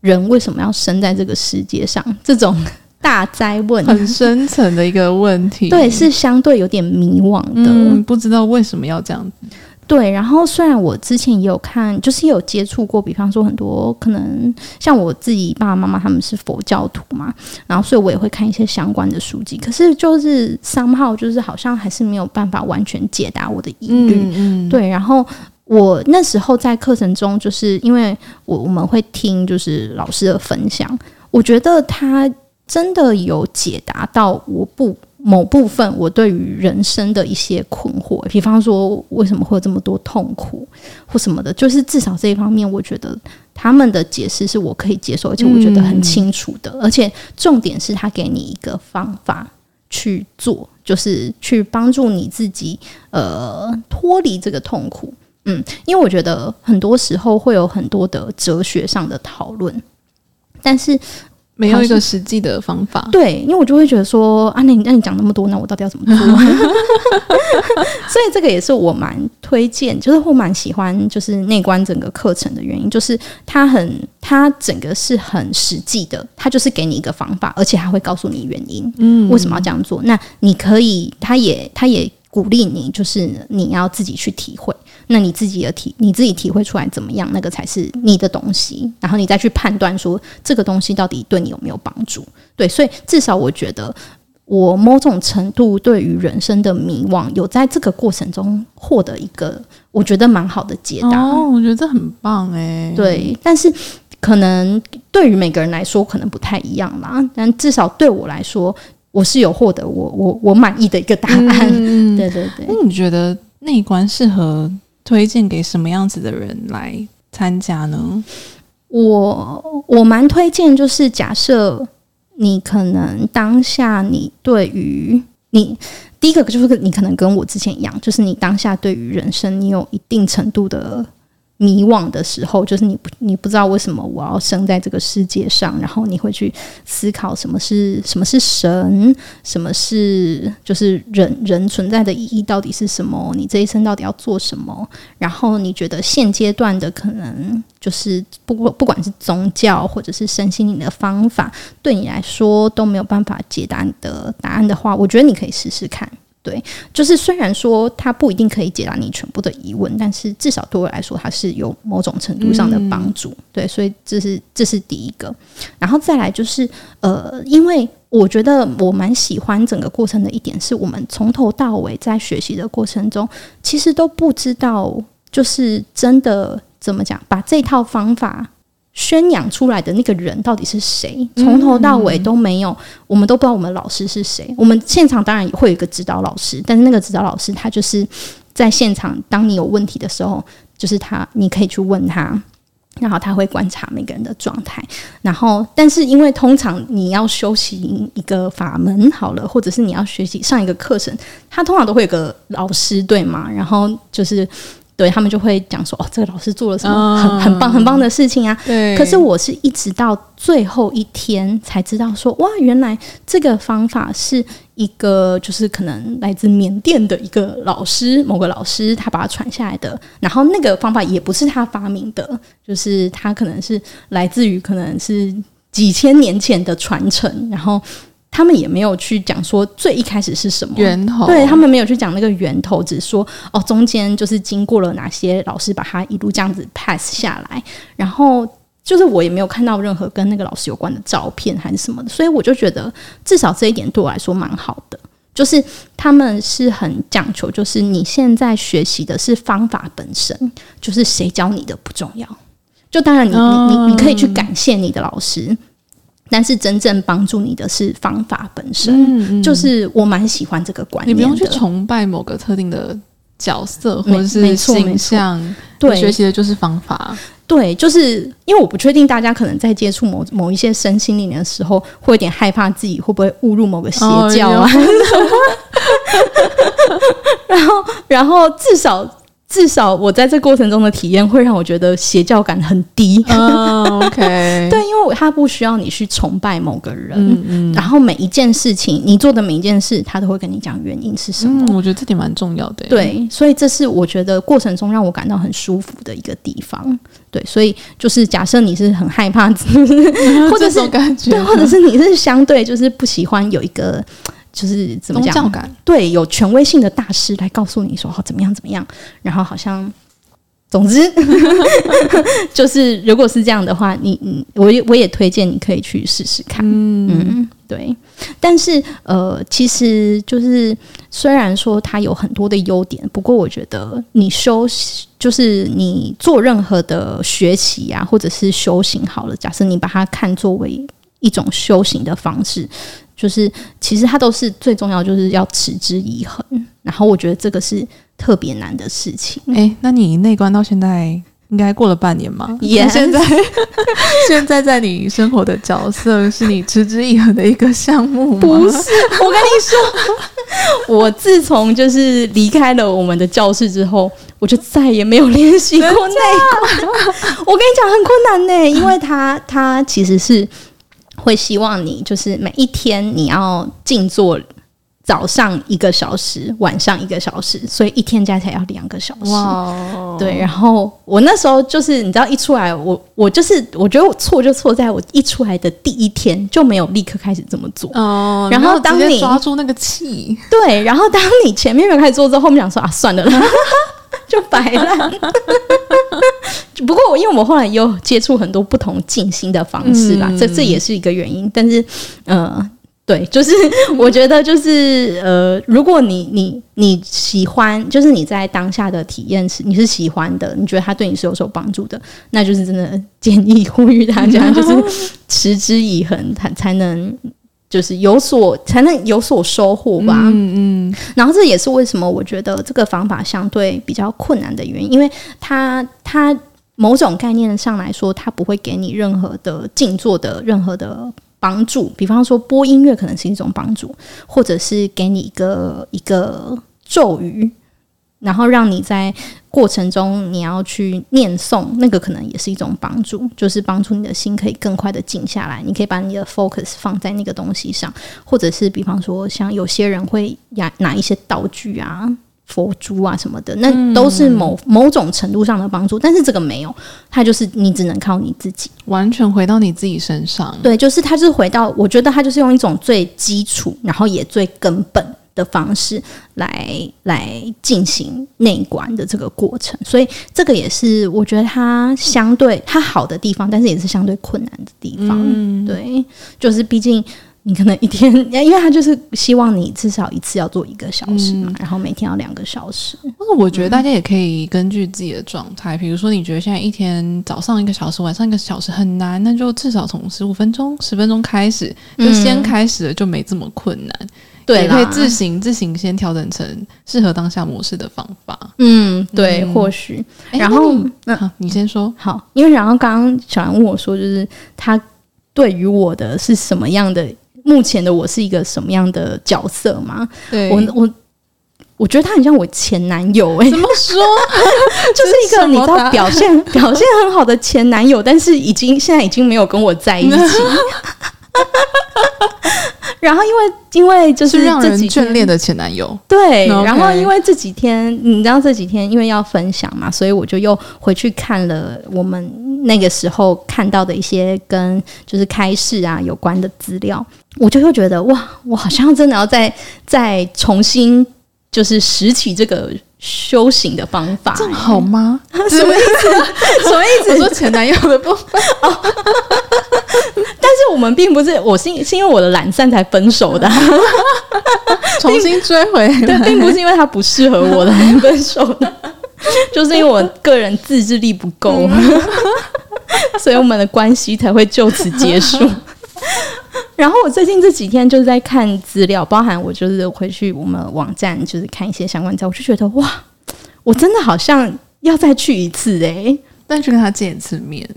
人为什么要生在这个世界上这种。大灾问，很深层的一个问题，对，是相对有点迷惘的，嗯，不知道为什么要这样子。对，然后虽然我之前也有看，就是也有接触过，比方说很多可能像我自己爸爸妈妈他们是佛教徒嘛，然后所以我也会看一些相关的书籍，可是就是 somehow 就是好像还是没有办法完全解答我的疑虑。嗯嗯，对，然后我那时候在课程中，就是因为我我们会听就是老师的分享，我觉得他。真的有解答到我不某部分我对于人生的一些困惑，比方说为什么会有这么多痛苦或什么的，就是至少这一方面，我觉得他们的解释是我可以接受，而且我觉得很清楚的。而且重点是他给你一个方法去做，就是去帮助你自己呃脱离这个痛苦。嗯，因为我觉得很多时候会有很多的哲学上的讨论，但是。没有一个实际的方法，对，因为我就会觉得说啊，那你那你讲那么多，那我到底要怎么做？所以这个也是我蛮推荐，就是我蛮喜欢，就是内观整个课程的原因，就是它很，它整个是很实际的，它就是给你一个方法，而且还会告诉你原因，嗯，为什么要这样做？那你可以，他也，他也鼓励你，就是你要自己去体会。那你自己的体，你自己体会出来怎么样？那个才是你的东西，然后你再去判断说这个东西到底对你有没有帮助。对，所以至少我觉得我某种程度对于人生的迷惘，有在这个过程中获得一个我觉得蛮好的解答。哦，我觉得这很棒哎。对，但是可能对于每个人来说可能不太一样啦。但至少对我来说，我是有获得我我我满意的一个答案。嗯，对对对。那你觉得内观适合？推荐给什么样子的人来参加呢？我我蛮推荐，就是假设你可能当下你对于你第一个就是你可能跟我之前一样，就是你当下对于人生你有一定程度的。迷惘的时候，就是你不你不知道为什么我要生在这个世界上，然后你会去思考什么是什么是神，什么是就是人人存在的意义到底是什么？你这一生到底要做什么？然后你觉得现阶段的可能就是不过不管是宗教或者是身心灵的方法，对你来说都没有办法解答你的答案的话，我觉得你可以试试看。对，就是虽然说它不一定可以解答你全部的疑问，但是至少对我来说，它是有某种程度上的帮助。嗯、对，所以这是这是第一个，然后再来就是呃，因为我觉得我蛮喜欢整个过程的一点，是我们从头到尾在学习的过程中，其实都不知道，就是真的怎么讲，把这套方法。宣扬出来的那个人到底是谁？从头到尾都没有，我们都不知道我们老师是谁。我们现场当然也会有一个指导老师，但是那个指导老师他就是在现场，当你有问题的时候，就是他，你可以去问他。然后他会观察每个人的状态，然后但是因为通常你要修行一个法门好了，或者是你要学习上一个课程，他通常都会有个老师对吗？然后就是。对，他们就会讲说，哦，这个老师做了什么很很棒很棒的事情啊。对。可是我是一直到最后一天才知道说，哇，原来这个方法是一个就是可能来自缅甸的一个老师，某个老师他把它传下来的。然后那个方法也不是他发明的，就是他可能是来自于可能是几千年前的传承。然后。他们也没有去讲说最一开始是什么源头，对，他们没有去讲那个源头，只是说哦，中间就是经过了哪些老师把他一路这样子 pass 下来，然后就是我也没有看到任何跟那个老师有关的照片还是什么的，所以我就觉得至少这一点对我来说蛮好的，就是他们是很讲求，就是你现在学习的是方法本身，就是谁教你的不重要，就当然你你你你可以去感谢你的老师。但是真正帮助你的是方法本身，嗯嗯、就是我蛮喜欢这个观念。你不用去崇拜某个特定的角色或者是形象，对，学习的就是方法。对，就是因为我不确定大家可能在接触某某一些身心灵的时候，会有点害怕自己会不会误入某个邪教啊。哦、然后，然后至少。至少我在这过程中的体验会让我觉得邪教感很低。Oh, OK，对，因为他不需要你去崇拜某个人，嗯嗯，然后每一件事情你做的每一件事，他都会跟你讲原因是什么。嗯，我觉得这点蛮重要的。对，所以这是我觉得过程中让我感到很舒服的一个地方。对，所以就是假设你是很害怕，或者是感觉，对，或者是你是相对就是不喜欢有一个。就是怎么讲？对，有权威性的大师来告诉你说，好怎么样怎么样，然后好像，总之，就是如果是这样的话，你你我也我也推荐你可以去试试看。嗯，嗯，对。但是呃，其实就是虽然说它有很多的优点，不过我觉得你修就是你做任何的学习啊，或者是修行好了，假设你把它看作为一种修行的方式。就是，其实它都是最重要，就是要持之以恒。然后我觉得这个是特别难的事情。哎、欸，那你内观到现在应该过了半年吗？Yes. 现在现在在你生活的角色是你持之以恒的一个项目吗？不是，我跟你说，我自从就是离开了我们的教室之后，我就再也没有练习过内观。我跟你讲，很困难呢，因为它它其实是。会希望你就是每一天你要静坐，早上一个小时，晚上一个小时，所以一天加起来要两个小时。哇，对。然后我那时候就是你知道，一出来我我就是我觉得我错就错在我一出来的第一天就没有立刻开始这么做。哦。然后当你抓住那个气，对。然后当你前面没有开始做之后，后面想说啊，算了啦。就摆烂。不过我，因为我后来又接触很多不同静心的方式啦，嗯、这这也是一个原因。但是，呃，对，就是我觉得，就是呃，如果你你你喜欢，就是你在当下的体验是你是喜欢的，你觉得它对你是有所帮助的，那就是真的建议呼吁大家，就是持之以恒，才才能。就是有所才能有所收获吧，嗯嗯，然后这也是为什么我觉得这个方法相对比较困难的原因，因为它它某种概念上来说，它不会给你任何的静坐的任何的帮助，比方说播音乐可能是一种帮助，或者是给你一个一个咒语。然后让你在过程中你要去念诵，那个可能也是一种帮助，就是帮助你的心可以更快的静下来。你可以把你的 focus 放在那个东西上，或者是比方说，像有些人会拿拿一些道具啊、佛珠啊什么的，那都是某某种程度上的帮助。但是这个没有，它就是你只能靠你自己，完全回到你自己身上。对，就是它就是回到，我觉得它就是用一种最基础，然后也最根本。的方式来来进行内观的这个过程，所以这个也是我觉得它相对它好的地方，但是也是相对困难的地方。嗯、对，就是毕竟你可能一天，因为他就是希望你至少一次要做一个小时嘛，嗯、然后每天要两个小时。或者我觉得大家也可以根据自己的状态，比如说你觉得现在一天早上一个小时，晚上一个小时很难，那就至少从十五分钟、十分钟开始，就先开始了，就没这么困难。对、嗯，可以自行自行先调整成适合当下模式的方法。嗯，对，嗯、或许。然后，那好，你先说。好，因为然后刚刚小兰问我说，就是他对于我的是什么样的？目前的我是一个什么样的角色吗？对，我我我觉得他很像我前男友哎、欸，怎么说？就是一个你知道表现表现很好的前男友，但是已经现在已经没有跟我在一起。然后因为因为就是让人眷恋的前男友，对。Okay 然后因为这几天你知道这几天因为要分享嘛，所以我就又回去看了我们那个时候看到的一些跟就是开市啊有关的资料，我就又觉得哇，我好像真的要再再重新就是拾起这个修行的方法，这样好吗？什么意思？什么意思？我说前男友的部分。哦但是我们并不是，我是是因为我的懒散才分手的，重新追回来。对，并不是因为他不适合我才 分手的，就是因为我个人自制力不够，所以我们的关系才会就此结束。然后我最近这几天就是在看资料，包含我就是回去我们网站就是看一些相关资料，我就觉得哇，我真的好像要再去一次哎、欸，再去跟他见一次面。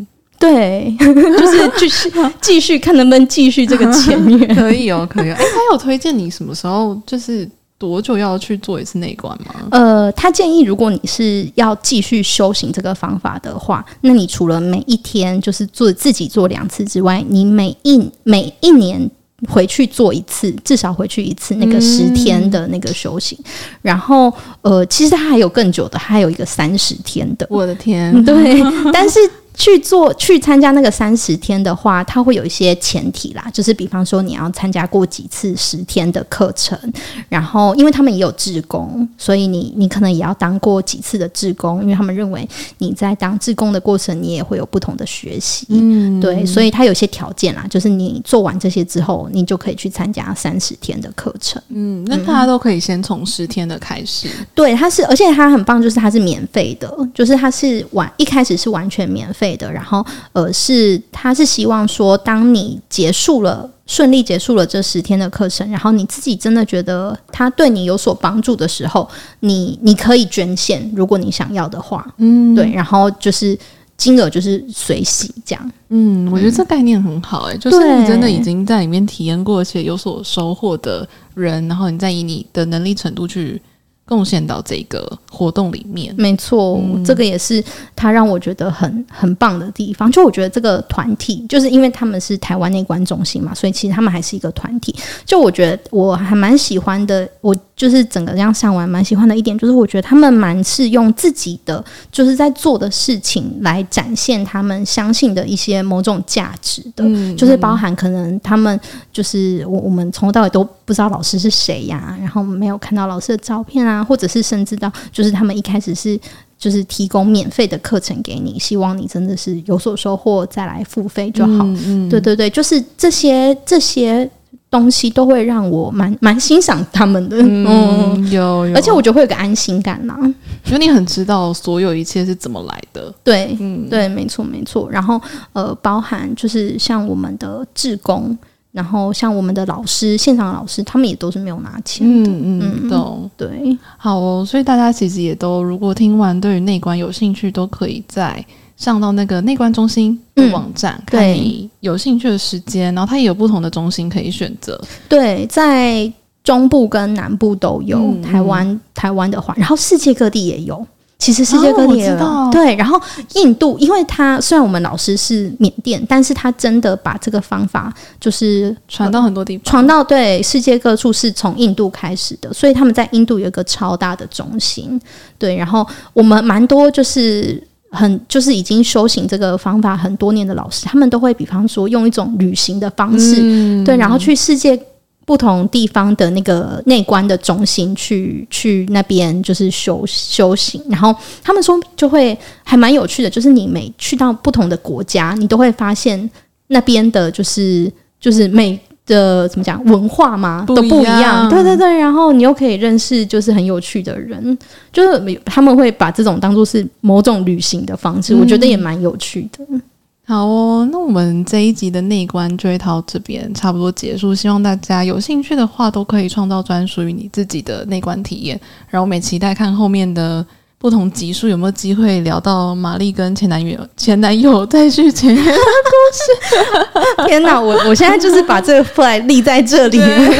对，就是继续 继续看能不能继续这个前缘，可以哦，可以哦。哎，他有推荐你什么时候，就是多久要去做一次内观吗？呃，他建议如果你是要继续修行这个方法的话，那你除了每一天就是做自己做两次之外，你每一每一年回去做一次，至少回去一次那个十天的那个修行。嗯、然后，呃，其实他还有更久的，还有一个三十天的。我的天，对，但是。去做去参加那个三十天的话，它会有一些前提啦，就是比方说你要参加过几次十天的课程，然后因为他们也有志工，所以你你可能也要当过几次的志工，因为他们认为你在当志工的过程，你也会有不同的学习，嗯，对，所以它有些条件啦，就是你做完这些之后，你就可以去参加三十天的课程，嗯，那大家都可以先从十天的开始，嗯、对，它是，而且它很棒，就是它是免费的，就是它是完一开始是完全免费。对的，然后呃，是他是希望说，当你结束了顺利结束了这十天的课程，然后你自己真的觉得他对你有所帮助的时候，你你可以捐献，如果你想要的话，嗯，对，然后就是金额就是随喜这样，嗯，我觉得这概念很好，欸，哎，就是你真的已经在里面体验过且有所收获的人，然后你再以你的能力程度去。贡献到这个活动里面，没错，嗯、这个也是他让我觉得很很棒的地方。就我觉得这个团体，就是因为他们是台湾内观中心嘛，所以其实他们还是一个团体。就我觉得我还蛮喜欢的，我就是整个这样上完蛮喜欢的一点，就是我觉得他们蛮是用自己的就是在做的事情来展现他们相信的一些某种价值的，嗯、就是包含可能他们就是我我们从头到尾都不知道老师是谁呀、啊，然后没有看到老师的照片啊。啊，或者是甚至到，就是他们一开始是就是提供免费的课程给你，希望你真的是有所收获再来付费就好。嗯嗯、对对对，就是这些这些东西都会让我蛮蛮欣赏他们的。嗯，嗯有有，而且我觉得会有个安心感啦，因为你很知道所有一切是怎么来的。对，嗯，对，没错没错。然后呃，包含就是像我们的志工。然后像我们的老师，现场的老师，他们也都是没有拿钱的。嗯嗯，懂。对，好哦。所以大家其实也都，如果听完对于内观有兴趣，都可以在上到那个内观中心的网站，嗯、看你有兴趣的时间。然后它也有不同的中心可以选择。对，在中部跟南部都有，嗯、台湾台湾的话，然后世界各地也有。其实世界各地也有，哦、对，然后印度，因为他虽然我们老师是缅甸，但是他真的把这个方法就是传到很多地方，传到对世界各处，是从印度开始的，所以他们在印度有一个超大的中心，对，然后我们蛮多就是很就是已经修行这个方法很多年的老师，他们都会比方说用一种旅行的方式，嗯、对，然后去世界。不同地方的那个内观的中心去去那边就是修修行，然后他们说就会还蛮有趣的，就是你每去到不同的国家，你都会发现那边的就是就是每的怎么讲文化嘛不都不一样，样。对对对，然后你又可以认识就是很有趣的人，就是他们会把这种当做是某种旅行的方式，嗯、我觉得也蛮有趣的。好哦，那我们这一集的内观就会到这边差不多结束，希望大家有兴趣的话都可以创造专属于你自己的内观体验，然后我们也期待看后面的。不同集数有没有机会聊到玛丽跟前男友前男友再续前缘 事？天哪，我我现在就是把这个 flag 立在这里，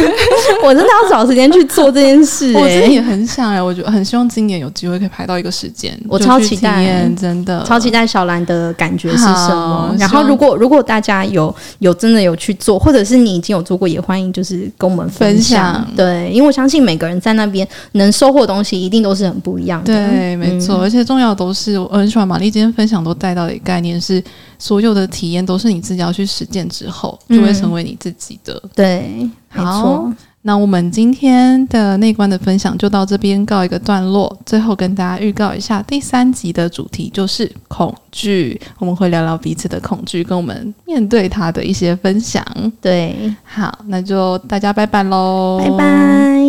我真的要找时间去做这件事、欸。我自己也很想哎、欸，我觉得很希望今年有机会可以排到一个时间，我超期待，真的超期待小兰的感觉是什么。然后如果如果大家有有真的有去做，或者是你已经有做过，也欢迎就是跟我们分享。分享对，因为我相信每个人在那边能收获的东西一定都是很不一样的。对。没错，而且重要都是我很喜欢玛丽今天分享都带到的一个概念是，所有的体验都是你自己要去实践之后，就会成为你自己的。嗯、对，好。那我们今天的内观的分享就到这边告一个段落。最后跟大家预告一下，第三集的主题就是恐惧，我们会聊聊彼此的恐惧，跟我们面对它的一些分享。对，好，那就大家拜拜喽，拜拜。